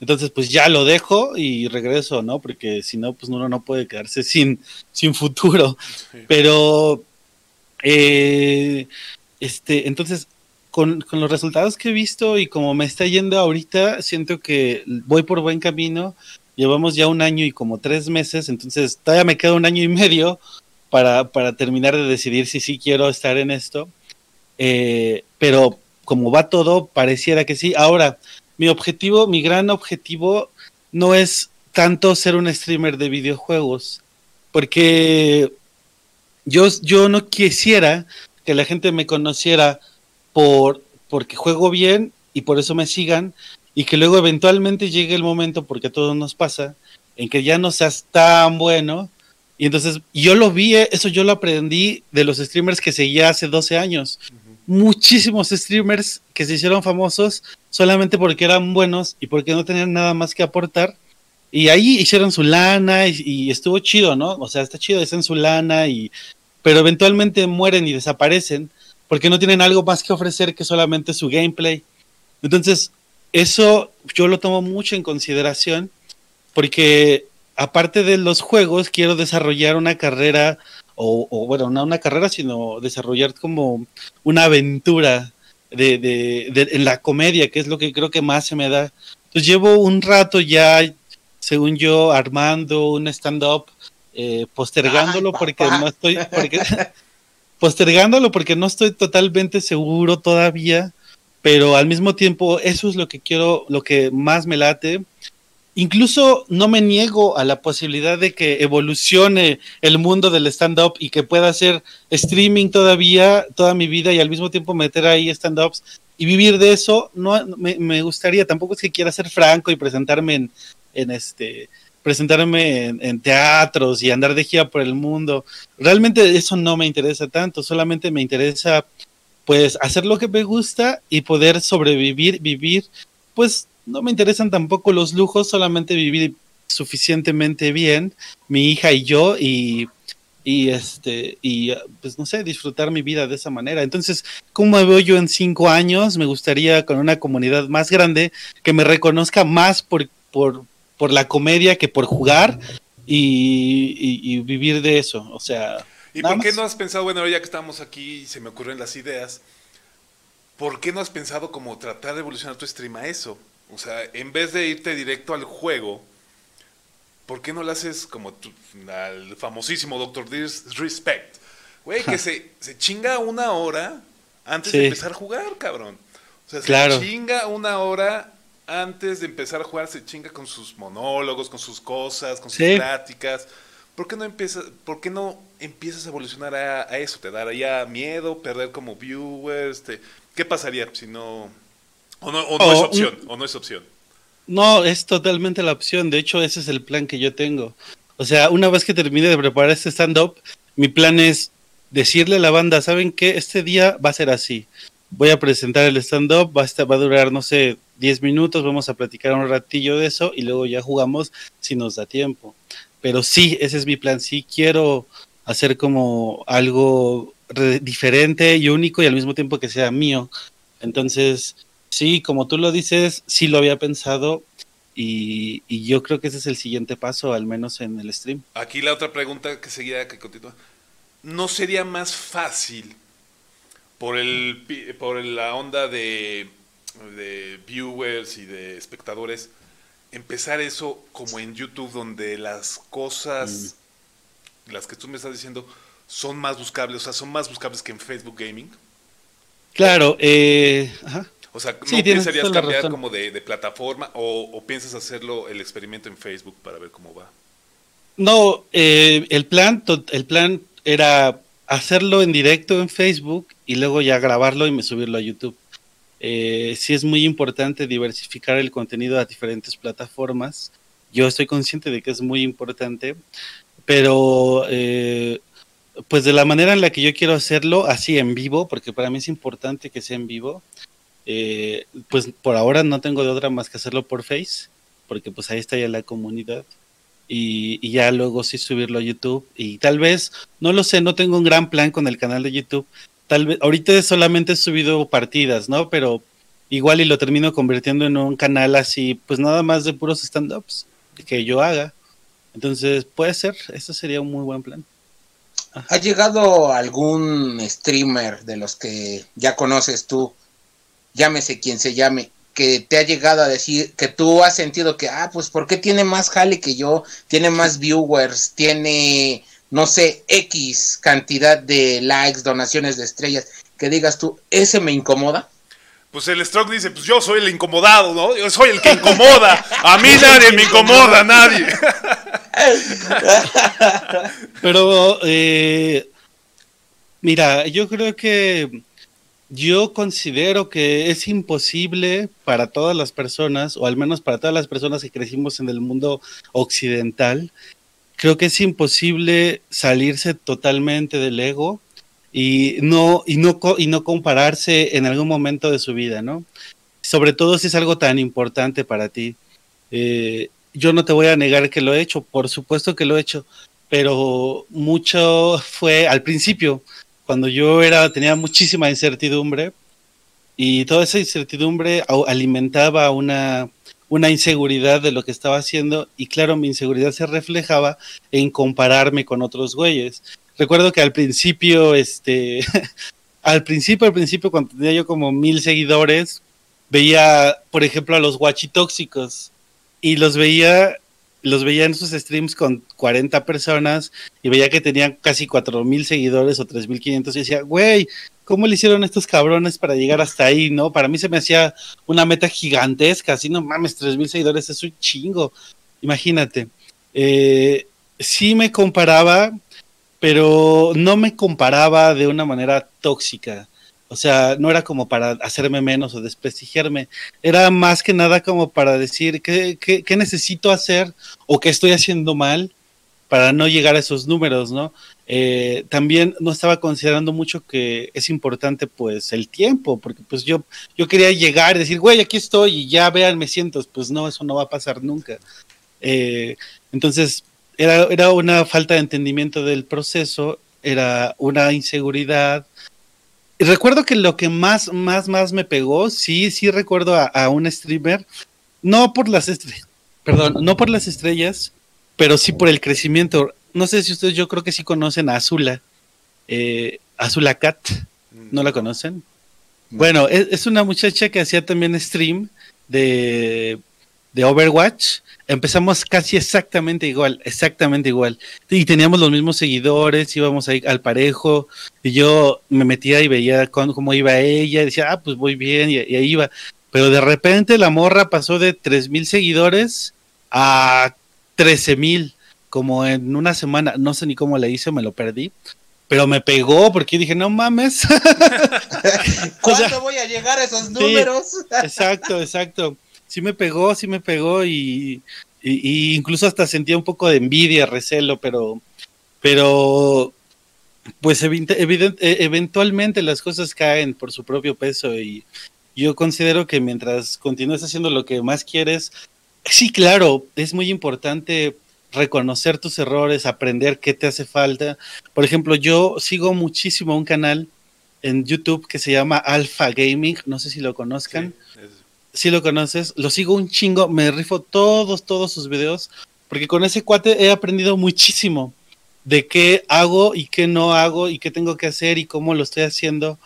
entonces, pues ya lo dejo y regreso, ¿no? Porque si no, pues uno no puede quedarse sin, sin futuro. Sí. Pero, eh, este, entonces, con, con, los resultados que he visto y como me está yendo ahorita, siento que voy por buen camino. Llevamos ya un año y como tres meses, entonces todavía me queda un año y medio para, para terminar de decidir si sí quiero estar en esto. Eh, pero como va todo, pareciera que sí. Ahora, mi objetivo, mi gran objetivo no es tanto ser un streamer de videojuegos, porque yo, yo no quisiera que la gente me conociera por porque juego bien y por eso me sigan y que luego eventualmente llegue el momento, porque a todos nos pasa, en que ya no seas tan bueno. Y entonces yo lo vi, eso yo lo aprendí de los streamers que seguía hace 12 años. Muchísimos streamers que se hicieron famosos solamente porque eran buenos y porque no tenían nada más que aportar. Y ahí hicieron su lana y, y estuvo chido, ¿no? O sea, está chido, en su lana, y, pero eventualmente mueren y desaparecen porque no tienen algo más que ofrecer que solamente su gameplay. Entonces, eso yo lo tomo mucho en consideración porque aparte de los juegos, quiero desarrollar una carrera, o, o bueno, no una carrera, sino desarrollar como una aventura de, de, de, en la comedia, que es lo que creo que más se me da. Entonces llevo un rato ya, según yo, armando un stand-up, eh, postergándolo Ay, porque no estoy, porque, <laughs> postergándolo porque no estoy totalmente seguro todavía pero al mismo tiempo eso es lo que quiero, lo que más me late. Incluso no me niego a la posibilidad de que evolucione el mundo del stand-up y que pueda hacer streaming todavía toda mi vida y al mismo tiempo meter ahí stand-ups y vivir de eso. No me, gustaría, tampoco es que quiera ser franco y presentarme en, en este presentarme en, teatros y andar de gira por el mundo. Realmente eso no me interesa tanto, solamente me interesa pues hacer lo que me gusta y poder sobrevivir, vivir, pues no me interesan tampoco los lujos, solamente vivir suficientemente bien, mi hija y yo, y, y este, y pues no sé, disfrutar mi vida de esa manera. Entonces, ¿cómo me veo yo en cinco años? Me gustaría con una comunidad más grande que me reconozca más por, por, por la comedia que por jugar y, vivir de eso. O sea. ¿Y por qué no has pensado, bueno, ya que estamos aquí y se me ocurren las ideas, ¿por qué no has pensado como tratar de evolucionar tu stream a eso? O sea, en vez de irte directo al juego, ¿por qué no lo haces como al famosísimo Dr. Respect? Güey, que <laughs> se, se chinga una hora antes de empezar a jugar, cabrón. O sea, se chinga una hora antes de empezar a jugar se chinga con sus monólogos, con sus cosas, con sus pláticas. ¿Por qué no empiezas, por qué no empiezas a evolucionar a, eso? ¿Te daría miedo perder como viewers? ¿Qué pasaría si no... O no, no es opción, o no es opción. No, es totalmente la opción. De hecho, ese es el plan que yo tengo. O sea, una vez que termine de preparar este stand-up, mi plan es decirle a la banda, ¿saben qué? Este día va a ser así. Voy a presentar el stand-up, va, va a durar, no sé, 10 minutos, vamos a platicar un ratillo de eso y luego ya jugamos si nos da tiempo. Pero sí, ese es mi plan, sí quiero hacer como algo diferente y único y al mismo tiempo que sea mío. Entonces, sí, como tú lo dices, sí lo había pensado y, yo creo que ese es el siguiente paso, al menos en el stream. Aquí la otra pregunta que seguía, que continúa. ¿No sería más fácil por, el, por la onda de de viewers y de espectadores, empezar eso como en YouTube, donde las cosas, mm. las que tú me estás diciendo, son más buscables, o sea, son más buscables que en Facebook Gaming. Claro, eh, O sea, ¿no pensarías cambiar como de, plataforma o, piensas hacerlo el experimento en Facebook para ver cómo va? No, eh, el, plan, el plan era hacerlo en directo en Facebook y luego ya grabarlo y me subirlo a YouTube. Eh, sí es muy importante diversificar el contenido a diferentes plataformas. Yo estoy consciente de que es muy importante, pero eh, pues de la manera en la que yo quiero hacerlo, así en vivo, porque para mí es importante que sea en vivo, eh, pues por ahora no tengo de otra más que hacerlo por Face, porque pues ahí está ya la comunidad. Y, y, ya luego sí subirlo a YouTube. Y tal vez, no lo sé, no tengo un gran plan con el canal de YouTube, tal vez, ahorita solamente he subido partidas, ¿no? Pero igual y lo termino convirtiendo en un canal así, pues nada más de puros stand-ups que yo haga. Entonces, puede ser, eso sería un muy buen plan. ¿Ha llegado algún streamer de los que ya conoces tú, llámese quien se llame, que te ha llegado a decir que tú has sentido que, ah, pues, ¿por qué tiene más jale que yo? Tiene más viewers, tiene no sé, X cantidad de likes, donaciones de estrellas, que digas tú, ese me incomoda? Pues el Stroke dice, pues yo soy el incomodado, ¿no? Yo soy el que incomoda. A mí nadie me incomoda, nadie. <laughs> Pero, eh, mira, yo creo que yo considero que es imposible para todas las personas, o al menos para todas las personas que crecimos en el mundo occidental, creo que es imposible salirse totalmente del ego y no, y no, y no compararse en algún momento de su vida, ¿no? Sobre todo si es algo tan importante para ti. Eh, yo no te voy a negar que lo he hecho, por supuesto que lo he hecho, pero mucho fue al principio, cuando yo era, tenía muchísima incertidumbre y toda esa incertidumbre alimentaba una, una inseguridad de lo que estaba haciendo y claro, mi inseguridad se reflejaba en compararme con otros güeyes. Recuerdo que al principio, este, <laughs> al principio, al principio, cuando tenía yo como mil seguidores, veía, por ejemplo, a los guachitóxicos y los veía los veía en sus streams con 40 personas y veía que tenían casi 4000 seguidores o 3500 y decía, güey, ¿cómo le hicieron estos cabrones para llegar hasta ahí, no? Para mí se me hacía una meta gigantesca, así no mames, 3000 seguidores es un chingo. Imagínate. Eh, sí me comparaba, pero no me comparaba de una manera tóxica. O sea, no era como para hacerme menos o desprestigiarme, era más que nada como para decir qué, qué, necesito hacer o qué estoy haciendo mal para no llegar a esos números, ¿no? Eh, también no estaba considerando mucho que es importante pues el tiempo, porque pues yo, yo quería llegar y decir, güey, aquí estoy y ya vean, me siento, pues no, eso no va a pasar nunca. Eh, entonces, era, era una falta de entendimiento del proceso, era una inseguridad, recuerdo que lo que más, más, más me pegó, sí, sí recuerdo a, un streamer, no por las estrellas, perdón, no por las estrellas, pero sí por el crecimiento. No sé si ustedes, yo creo que sí conocen a Azula, eh, Azula Cat, ¿no la conocen? Bueno, es, es, una muchacha que hacía también stream de, de Overwatch empezamos casi exactamente igual, exactamente igual. Y teníamos los mismos seguidores, íbamos ahí al parejo, y yo me metía y veía cómo, iba ella, y decía, ah, pues voy bien, y, ahí iba. Pero de repente la morra pasó de mil seguidores a mil, como en una semana, no sé ni cómo le hice, me lo perdí. Pero me pegó porque dije, no mames. <laughs> ¿Cuándo voy a llegar a esos números? exacto, exacto sí me pegó, sí me pegó y, incluso hasta sentía un poco de envidia, recelo, pero, pero pues e, eventualmente las cosas caen por su propio peso y yo considero que mientras continúes haciendo lo que más quieres, sí, claro, es muy importante reconocer tus errores, aprender qué te hace falta. Por ejemplo, yo sigo muchísimo un canal en YouTube que se llama Alpha Gaming, no sé si lo conozcan si lo conoces, lo sigo un chingo, me rifo todos, todos sus videos, porque con ese cuate he aprendido muchísimo de qué hago y qué no hago y qué tengo que hacer y cómo lo estoy haciendo.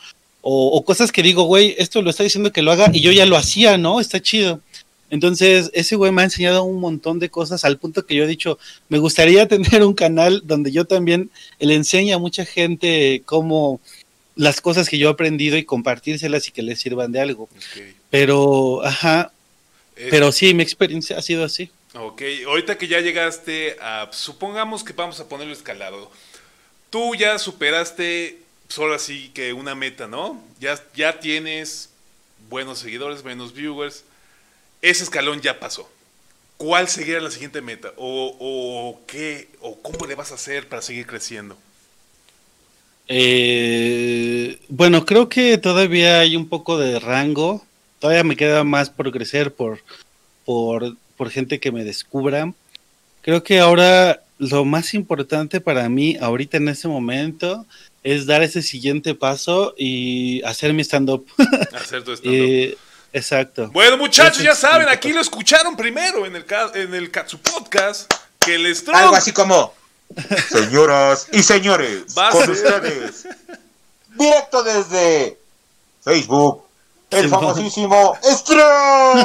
O, cosas que digo, güey, esto lo está diciendo que lo haga y yo ya lo hacía, ¿no? Está chido. Entonces, ese güey me ha enseñado un montón de cosas al punto que yo he dicho, me gustaría <laughs> tener un canal donde yo también le enseñe a mucha gente cómo las cosas que yo he aprendido y compartírselas y que les sirvan de algo. Pero, ajá, pero sí, mi experiencia ha sido así. Ok, ahorita que ya llegaste a, supongamos que vamos a ponerlo escalado, tú ya superaste solo así que una meta, ¿no? Ya, ya tienes buenos seguidores, buenos viewers, ese escalón ya pasó. ¿Cuál sería la siguiente meta? ¿O, o qué? ¿O cómo le vas a hacer para seguir creciendo? Eh, bueno, creo que todavía hay un poco de rango. Todavía me queda más por crecer, por, por, por gente que me descubra. Creo que ahora lo más importante para mí, ahorita en este momento, es dar ese siguiente paso y hacer mi stand-up. <laughs> Hacer tu stand-up. exacto. Bueno, muchachos, ya saben, aquí lo escucharon primero en el, en el Katsu Podcast. Que el Strong... Algo así como Señoras y señores, con ustedes, <laughs> directo desde Facebook, el famosísimo Strong.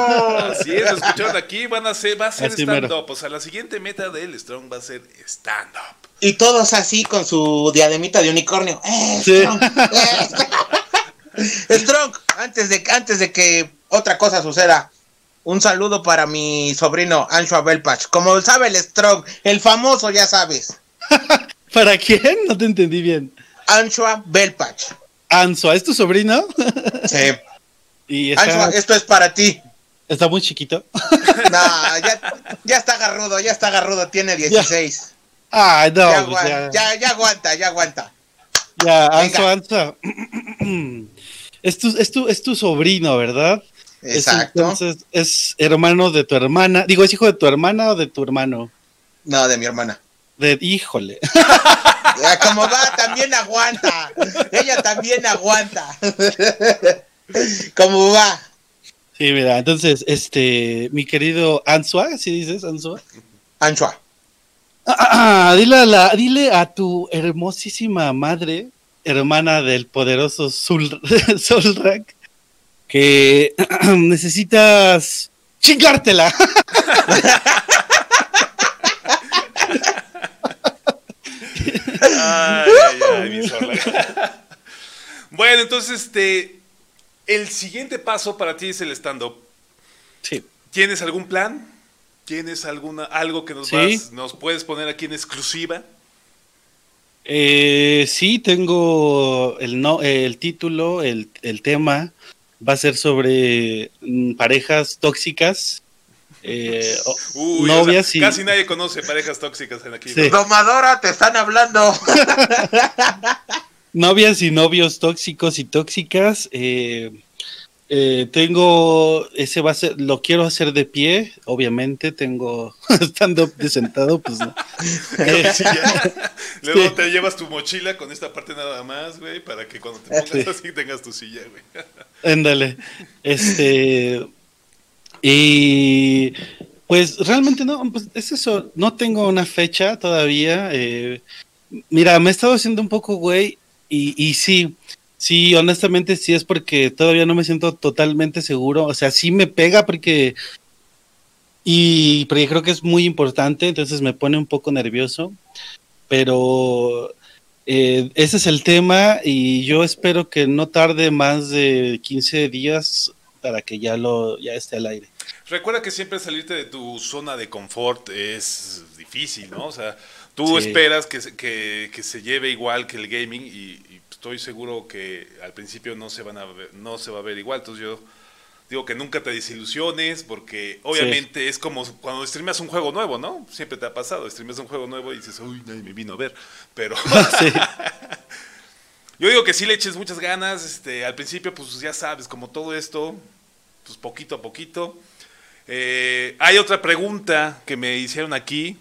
Así es, lo escucharon aquí, van a ser, va a ser stand-up. O sea, la siguiente meta del Strong va a ser stand-up. Y todos así con su diademita de unicornio. Eh, Strong, eh, Strong, antes de, antes de que otra cosa suceda, un saludo para mi sobrino Anshua Belpach. Como sabe el Strong, el famoso, ya sabes. <laughs> ¿Para quién? No te entendí bien. Anshua Belpach. Ansua, ¿es tu sobrino? sí. Y esto es para ti. ¿Está muy chiquito? <laughs> no, ya, está agarrudo, ya está agarrudo, tiene 16. Ah, no. Pues ya, ya, aguanta, ya aguanta. Ya, Ansua, Ansua. <clears throat> es, tu, es, tu, es tu sobrino, ¿verdad? Exacto. entonces, es hermano de tu hermana. Digo, ¿es hijo de tu hermana o de tu hermano? No, de mi hermana. De, híjole. como va, también aguanta. Ella también aguanta. <laughs> ¿Cómo va? Sí, mira, entonces, este, mi querido Ansua, ¿sí dices Ansua? Ansua. Ah, ah, ah dile, a tu hermosísima madre, hermana del poderoso <laughs> Solrak, que <clears throat> necesitas chingártela. <laughs> <laughs> Bueno, entonces, este, el siguiente paso para ti es el stand-up. Sí. ¿Tienes algún plan? ¿Tienes alguna, algo que nos, Sí. vas- nos puedes poner aquí en exclusiva? Eh, sí, tengo el, no, el título, el, el tema va a ser sobre mm, parejas tóxicas, eh, <laughs> Uy, novias o sea, y Casi nadie conoce parejas tóxicas en aquí. Domadora, te están hablando. <laughs> novias y novios tóxicos y tóxicas. eh, eh, tengo ese va a ser, lo quiero hacer de pie, obviamente. Tengo <laughs> estando de sentado, pues no. <laughs> Eh, Sí. <laughs> Luego Sí. te llevas tu mochila con esta parte nada más, güey, para que cuando te pongas Sí. así tengas tu silla, güey. Ándale. Este. Y. Pues realmente no, pues es eso. No tengo una fecha todavía. eh, mira, me he estado haciendo un poco güey. Y, y sí, sí, honestamente sí es porque todavía no me siento totalmente seguro. O sea, sí me pega porque. Y porque creo que es muy importante, entonces me pone un poco nervioso. Pero eh, ese es el tema y yo espero que no tarde más de 15 días para que ya lo ya esté al aire. Recuerda que siempre salirte de tu zona de confort es difícil, ¿no? O sea, tú Sí. esperas que, se- que, que se lleve igual que el gaming y, y estoy seguro que al principio no se van a ver, no se va a ver igual. Entonces yo digo que nunca te desilusiones porque obviamente es como cuando streameas un juego nuevo, ¿no? Siempre te ha pasado, streameas un juego nuevo y dices, uy, nadie me vino a ver. Pero <laughs> <laughs> Sí. yo digo que sí le eches muchas ganas, este, al principio pues ya sabes, como todo esto, pues poquito a poquito. Eh, hay otra pregunta que me hicieron aquí.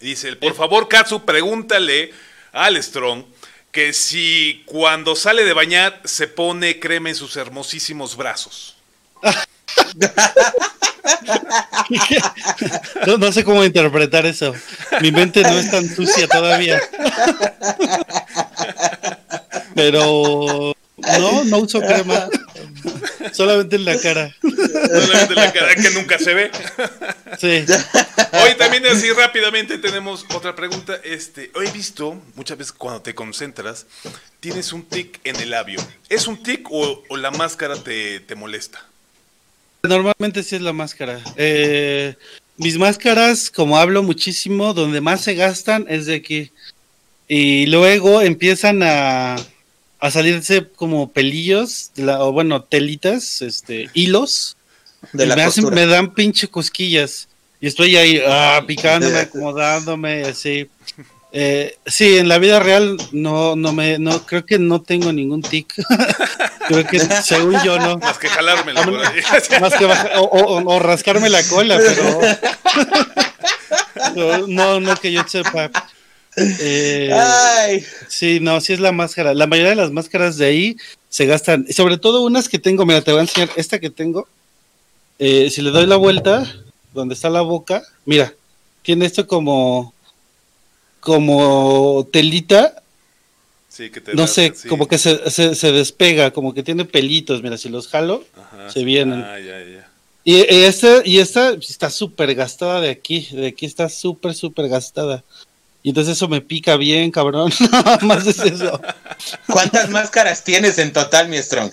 Dice, por favor, Katsu, pregúntale al Strong que si cuando sale de bañar se pone crema en sus hermosísimos brazos. No, no sé cómo interpretar eso. Mi mente no es tan sucia todavía. Pero no, no uso crema. <laughs> Solamente en la cara. Solamente la cara que nunca se ve. <laughs> Sí. Hoy también así rápidamente tenemos otra pregunta. Este, he visto muchas veces cuando te concentras, tienes un tic en el labio. ¿Es un tic o, o la máscara te, te molesta? Normalmente sí es la máscara. Eh, mis máscaras, como hablo muchísimo, donde más se gastan es de aquí. Y luego empiezan a, a salirse como pelillos, de la- o bueno, telitas, este, hilos. De y la me, hacen- costura. me dan pinche cosquillas. Y estoy ahí ah, picándome, acomodándome, así. Eh, sí, en la vida real no, no me, no, creo que no tengo ningún tic. <laughs> creo que según yo no. Más que ahí. Más que o, o- o rascarme la cola, pero no, <laughs> no, no que yo sepa. Eh, Ay, sí, no, sí es la máscara. La mayoría de las máscaras de ahí se gastan, sobre todo unas que tengo, mira, te voy a enseñar esta que tengo. Eh, si le doy la vuelta, donde está la boca, mira, tiene esto como, como telita, Sí, que te no das sé, como que se, se, se despega, como que tiene pelitos, mira, si los jalo, Ajá, se vienen. Ah, ya, ya. Y, y esta, y esta está súper gastada de aquí, de aquí está súper, súper gastada. Y entonces eso me pica bien, cabrón. <laughs> Nada más es eso. ¿cuántas máscaras tienes en total, mi Strong?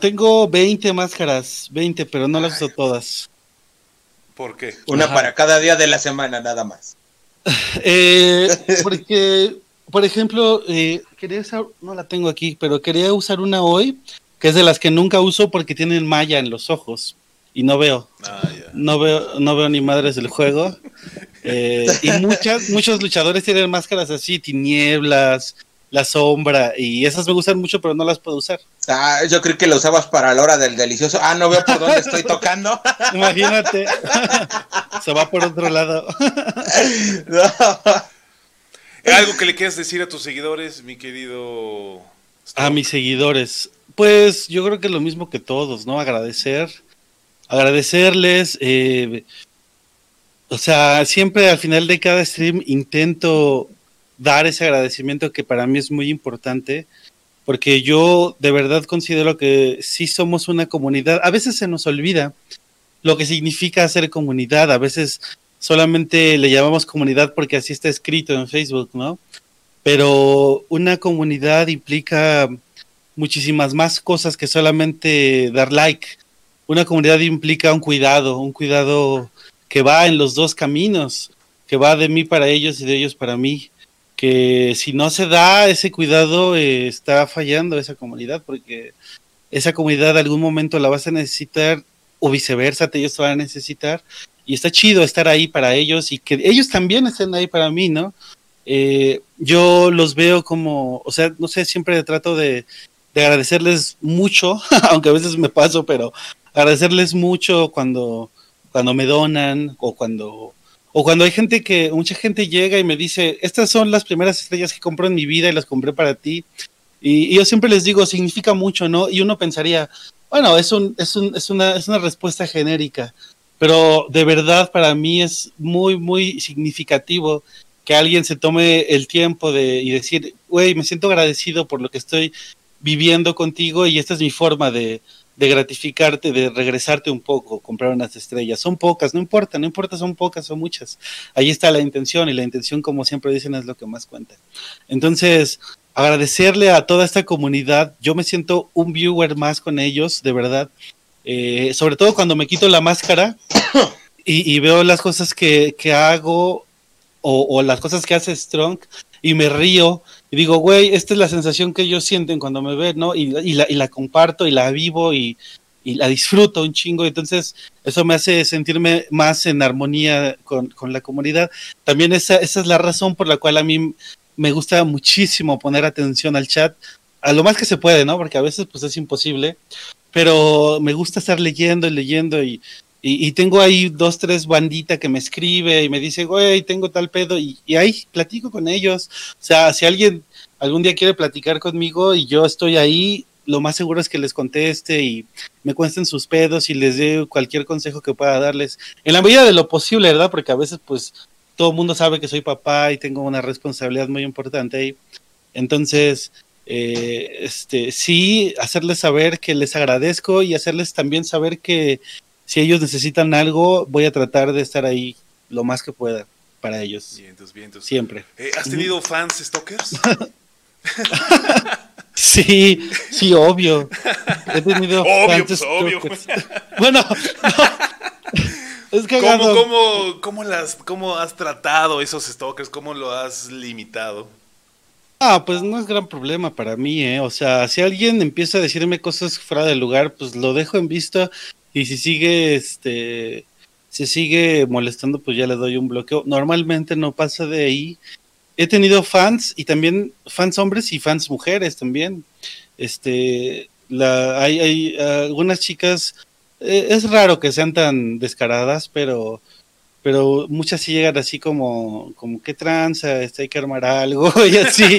Tengo 20 máscaras, 20, pero no las uso todas. ¿Por qué? Una Ajá. para cada día de la semana, nada más. <laughs> Eh, porque, por ejemplo, eh, quería usar, no la tengo aquí, pero quería usar una hoy, que es de las que nunca uso porque tienen malla en los ojos y no veo. Ah, no veo, no veo ni madres del juego. <laughs> Eh, y muchas, muchos luchadores tienen máscaras así, tinieblas, la sombra, y esas me gustan mucho, pero no las puedo usar. Ah, yo creo que lo usabas para la hora del delicioso. Ah, no veo por dónde <laughs> estoy tocando. Imagínate. <laughs> Se va por otro lado. No. ¿Algo que le quieras decir a tus seguidores, mi querido... A mis seguidores. Pues yo creo que lo mismo que todos, ¿no? Agradecer. Agradecerles. eh, o sea, siempre al final de cada stream intento dar ese agradecimiento que para mí es muy importante, porque yo de verdad considero que sí somos una comunidad. A veces se nos olvida lo que significa ser comunidad, a veces solamente le llamamos comunidad porque así está escrito en Facebook, ¿no? pero una comunidad implica muchísimas más cosas que solamente dar like. Una comunidad implica un cuidado, un cuidado que va en los dos caminos, que va de mí para ellos y de ellos para mí. Que si no se da ese cuidado, eh, está fallando esa comunidad, porque esa comunidad algún momento la vas a necesitar, o viceversa, te ellos te van a necesitar. Y está chido estar ahí para ellos y que ellos también estén ahí para mí, ¿no? Eh, yo los veo como, o sea, no sé, siempre trato de agradecerles mucho, <laughs> aunque a veces me paso, pero agradecerles mucho cuando, cuando me donan o cuando, o cuando hay gente que, mucha gente llega y me dice, estas son las primeras estrellas que compro en mi vida y las compré para ti. Y, yo siempre les digo, significa mucho, ¿no? Y uno pensaría, bueno, es, un, es, un, es, una, es una respuesta genérica, pero de verdad para mí es muy, muy significativo que alguien se tome el tiempo de y decir, güey, me siento agradecido por lo que estoy viviendo contigo y esta es mi forma de, de gratificarte, de regresarte un poco, comprar unas estrellas. Son pocas, no importa, no importa, son pocas o muchas. Ahí está la intención y la intención, como siempre dicen, es lo que más cuenta. Entonces, agradecerle a toda esta comunidad. Yo me siento un viewer más con ellos, de verdad. Eh, sobre todo cuando me quito la máscara y, veo las cosas que, que hago o, las cosas que hace Strong y me río y digo, güey, esta es la sensación que ellos sienten cuando me ven, ¿no? Y, y, la, y la, comparto y la vivo y, y, la disfruto un chingo. Entonces, eso me hace sentirme más en armonía con, con la comunidad. También esa, esa es la razón por la cual a mí me gusta muchísimo poner atención al chat, a lo más que se puede, ¿no? Porque a veces pues es imposible, pero me gusta estar leyendo y leyendo y, y, tengo ahí dos, tres banditas que me escribe y me dice, güey, tengo tal pedo, y, y, ahí platico con ellos. O sea, si alguien algún día quiere platicar conmigo y yo estoy ahí, lo más seguro es que les conteste y me cuenten sus pedos y les dé cualquier consejo que pueda darles. En la medida de lo posible, ¿verdad? Porque a veces, pues, todo el mundo sabe que soy papá y tengo una responsabilidad muy importante ahí. Entonces, eh, este, sí, hacerles saber que les agradezco y hacerles también saber que si ellos necesitan algo, voy a tratar de estar ahí lo más que pueda para ellos. Vientos, vientos. Siempre. Eh, ¿Has tenido fans stalkers? <laughs> sí, sí, obvio. He tenido <laughs> obvio, fans pues, obvio. Bueno, <laughs> es que ¿Cómo, cómo, cómo, las, ¿Cómo has tratado esos stalkers? ¿Cómo lo has limitado? Ah, pues no es gran problema para mí, ¿eh? O sea, si alguien empieza a decirme cosas fuera del lugar, pues lo dejo en vista y si sigue, este, se sigue molestando, pues ya le doy un bloqueo. Normalmente no pasa de ahí. He tenido fans y también fans hombres y fans mujeres también. Este, la, hay, hay algunas chicas, eh, es raro que sean tan descaradas, pero pero muchas sí llegan así como, como qué tranza, este, hay que armar algo <laughs> y así. <laughs>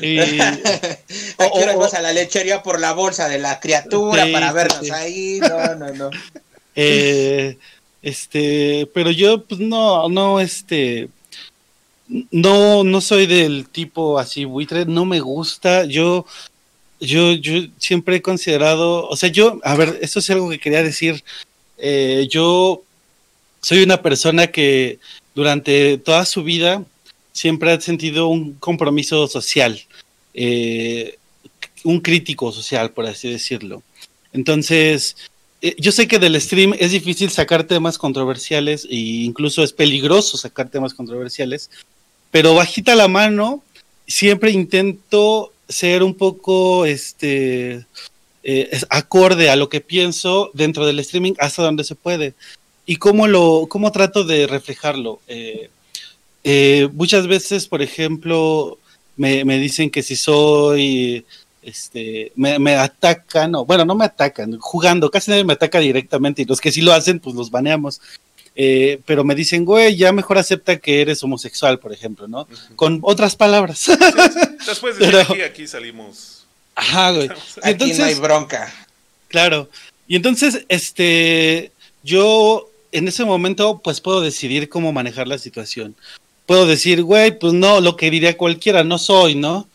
y, hay que irnos a la lechería por la bolsa de la criatura para vernos ahí. No, no, no. <laughs> Eh, este, pero yo, pues no, no, este, no, no soy del tipo así buitre, no me gusta. Yo, yo, yo siempre he considerado, o sea, yo, a ver, esto es algo que quería decir eh, yo soy una persona que durante toda su vida siempre ha sentido un compromiso social, eh, un crítico social, por así decirlo. Entonces, eh, yo sé que del stream es difícil sacar temas controversiales e incluso es peligroso sacar temas controversiales, pero bajita la mano, siempre intento ser un poco, este, eh, es acorde a lo que pienso dentro del streaming hasta donde se puede. ¿Y cómo, lo, cómo trato de reflejarlo? Eh, eh, muchas veces, por ejemplo, me, me, dicen que si soy, este, me, me, atacan, o bueno, no me atacan, jugando, casi nadie me ataca directamente y los que sí lo hacen, pues los baneamos. Eh, pero me dicen, güey, ya mejor acepta que eres homosexual, por ejemplo, ¿no? Uh -huh. Con otras palabras. Sí. Después de <laughs> pero, aquí, aquí salimos Ajá, güey. <laughs> Aquí entonces, no hay bronca. Claro. Y entonces, este, yo en ese momento, pues puedo decidir cómo manejar la situación. Puedo decir, güey, pues no, lo que diría cualquiera, no soy, ¿no?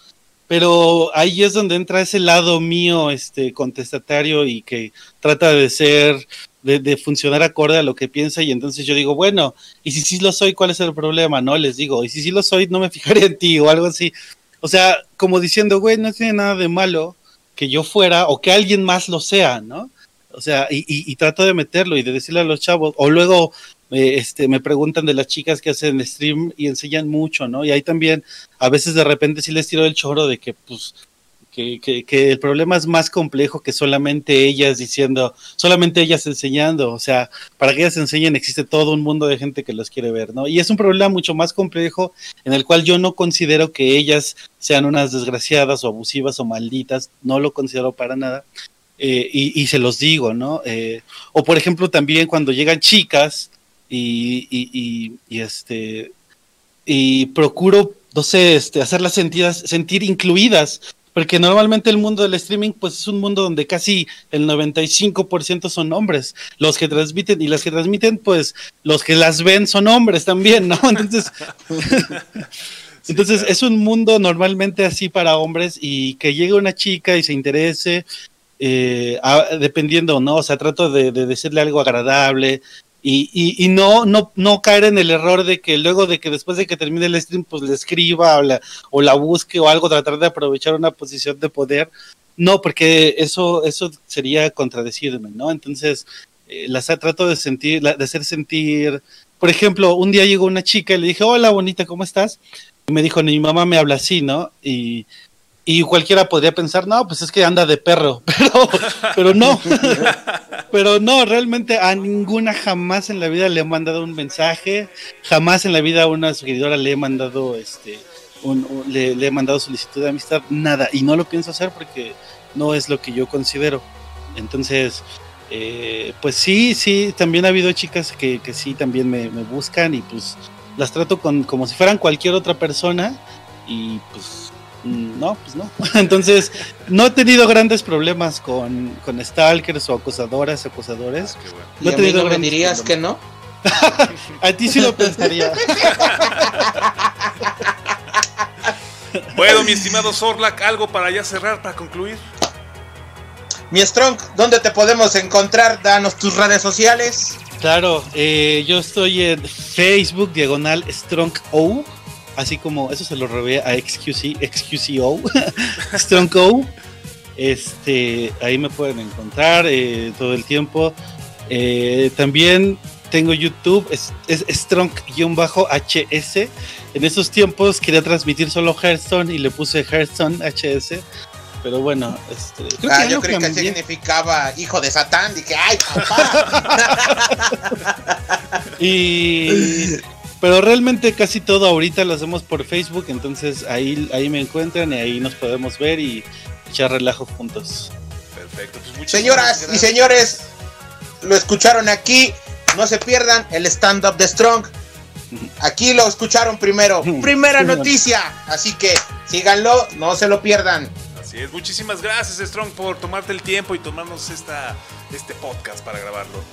Pero ahí es donde entra ese lado mío, este, contestatario y que trata de ser de, funcionar acorde a lo que piensa y entonces yo digo, bueno, y si sí lo soy, ¿cuál es el problema? No, les digo, y si sí lo soy, no me fijaré en ti o algo así. O sea, como diciendo, güey, no tiene nada de malo que yo fuera o que alguien más lo sea, ¿no? O sea, y, y, trato de meterlo y de decirle a los chavos, o luego eh, este, me preguntan de las chicas que hacen stream y enseñan mucho, ¿no? Y ahí también, a veces de repente sí les tiro el choro de que, pues, que, que, el problema es más complejo que solamente ellas diciendo, solamente ellas enseñando, o sea, para que ellas enseñen existe todo un mundo de gente que los quiere ver, ¿no? Y es un problema mucho más complejo en el cual yo no considero que ellas sean unas desgraciadas o abusivas o malditas, no lo considero para nada. Eh, y, se los digo, ¿no? Eh, o por ejemplo también cuando llegan chicas y, y, y este y procuro, no sé, este, hacerlas sentidas, sentir incluidas porque normalmente el mundo del streaming pues es un mundo donde casi el 95% son hombres, los que transmiten y las que transmiten pues los que las ven son hombres también, ¿no? <laughs> Entonces <laughs> Entonces es un mundo normalmente así para hombres y que llegue una chica y se interese, eh, dependiendo, ¿no? O sea, trato de, de, decirle algo agradable, y, y, no, no, no caer en el error de que luego de que después de que termine el stream, pues le escriba o la, o la busque o algo, tratar de aprovechar una posición de poder. No, porque eso, eso sería contradecirme, ¿no? Entonces, eh, las trato de sentir, de hacer sentir. Por ejemplo, un día llegó una chica y le dije, hola bonita, ¿cómo estás? Y me dijo, mi mamá me habla así, ¿no? Y, y cualquiera podría pensar, no, pues es que anda de perro, <laughs> pero, pero no, <laughs> pero no, realmente a ninguna jamás en la vida le he mandado un mensaje, jamás en la vida a una seguidora le he mandado, este, le, he mandado solicitud de amistad, nada, y no lo pienso hacer porque no es lo que yo considero. Entonces, eh, pues sí, sí, también ha habido chicas que, que sí, también me, me buscan y pues las trato con, como si fueran cualquier otra persona y pues no, pues no. <laughs> Entonces, no he tenido grandes problemas con, con stalkers o acosadoras, acosadores. Ah, no he tenido me dirías que no? <laughs> a ti sí lo pensaría. <laughs> bueno, mi estimado Zorlak, algo para ya cerrar, para concluir. Mi Strong, ¿dónde te podemos encontrar? Danos tus redes sociales. Claro, eh, yo estoy en Facebook, diagonal Strong O así como eso se lo robé a XQC, XQCO, <laughs> Strongco. Este, ahí me pueden encontrar eh, todo el tiempo. Eh, también tengo YouTube, es, Strong-HS. En esos tiempos quería transmitir solo Hearthstone y le puse Hearthstone HS. Pero bueno, este, ah, yo creo que significaba hijo de Satán. Dije, ¡ay, papá! <laughs> y pero realmente casi todo ahorita lo hacemos por Facebook, entonces ahí, ahí me encuentran y ahí nos podemos ver y echar relajo juntos. Perfecto. Pues Señoras y señores, lo escucharon aquí. No se pierdan el stand-up de Strong. Aquí lo escucharon primero. <laughs> Primera noticia. Así que síganlo, no se lo pierdan. Así es. Muchísimas gracias, Strong, por tomarte el tiempo y tomarnos esta, este podcast para grabarlo.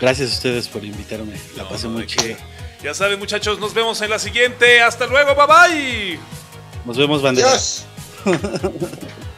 Gracias a ustedes por invitarme. La pasé muy chido. Ya saben, muchachos, nos vemos en la siguiente. Hasta luego, bye bye. Nos vemos, bandera. <laughs>